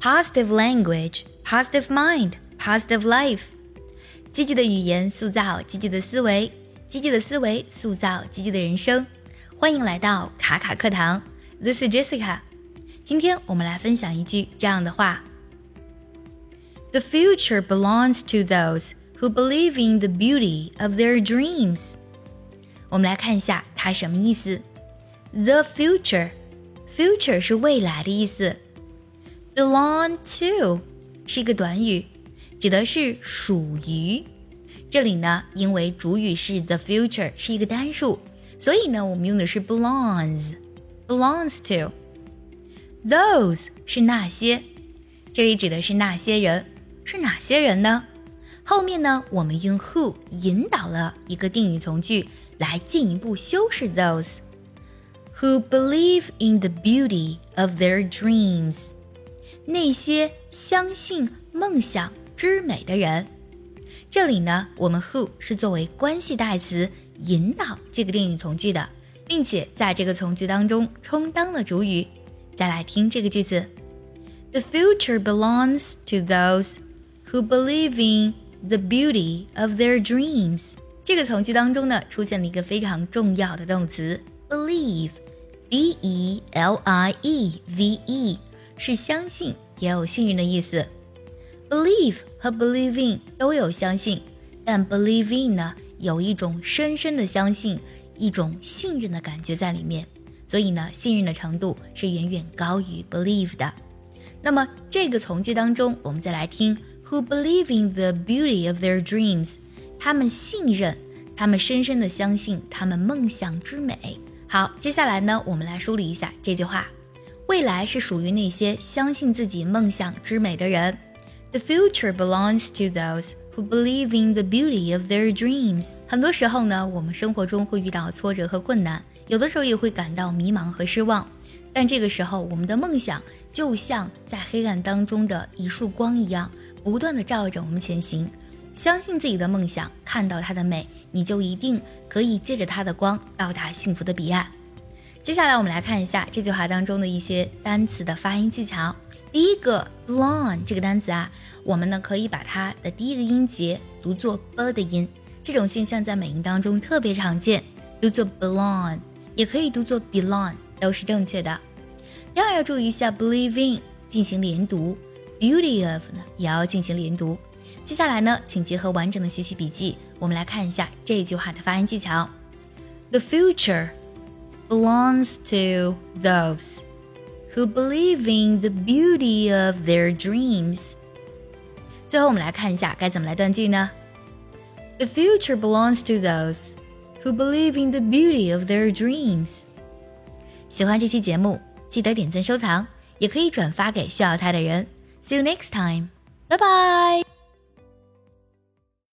positive language, positive mind, positive life。积极的语言塑造积极的思维，积极的思维塑造积极的人生。欢迎来到卡卡课堂，This is Jessica。今天我们来分享一句这样的话：The future belongs to those who believe in the beauty of their dreams。我们来看一下它什么意思。The future，future 是未来的意思。 Belong to 是一个短语，指的是属于。这里呢，因为主语是 the future 是一个单数，所以呢，我们用的是 belongs，belongs to。Those 是那些，这里指的是那些人，是哪些人呢？后面呢，我们用 who 引导了一个定语从句来进一步修饰 those who believe in the beauty of their dreams。 那些相信梦想之美的人，这里呢，我们 who 是作为关系代词引导这个定语从句的，并且在这个从句当中充当了主语。再来听这个句子：The future belongs to those who believe in the beauty of their dreams。这个从句当中呢，出现了一个非常重要的动词 believe，b e l i e v e。是相信，也有幸运的意思。Believe 和 believing 都有相信，但 believing 呢，有一种深深的相信，一种信任的感觉在里面，所以呢，信任的程度是远远高于 believe 的。那么这个从句当中，我们再来听 Who believe in the beauty of their dreams？他们信任，他们深深的相信他们梦想之美。好，接下来呢，我们来梳理一下这句话。未来是属于那些相信自己梦想之美的人。The future belongs to those who believe in the beauty of their dreams。很多时候呢，我们生活中会遇到挫折和困难，有的时候也会感到迷茫和失望。但这个时候，我们的梦想就像在黑暗当中的一束光一样，不断的照着我们前行。相信自己的梦想，看到它的美，你就一定可以借着它的光到达幸福的彼岸。接下来我们来看一下这句话当中的一些单词的发音技巧。第一个 belong 这个单词啊，我们呢可以把它的第一个音节读作 b 的音，这种现象在美音当中特别常见，读作 belong，也可以读作 belong，都是正确的。第二要注意一下 believing 进行连读，beauty of 呢也要进行连读。接下来呢，请结合完整的学习笔记，我们来看一下这句话的发音技巧。The future。belongs to those who believe in the beauty of their dreams. 最后，我们来看一下该怎么来断句呢？The future belongs to those who believe in the beauty of their dreams. 喜欢这期节目，记得点赞收藏，也可以转发给需要它的人。See you next time. Bye bye.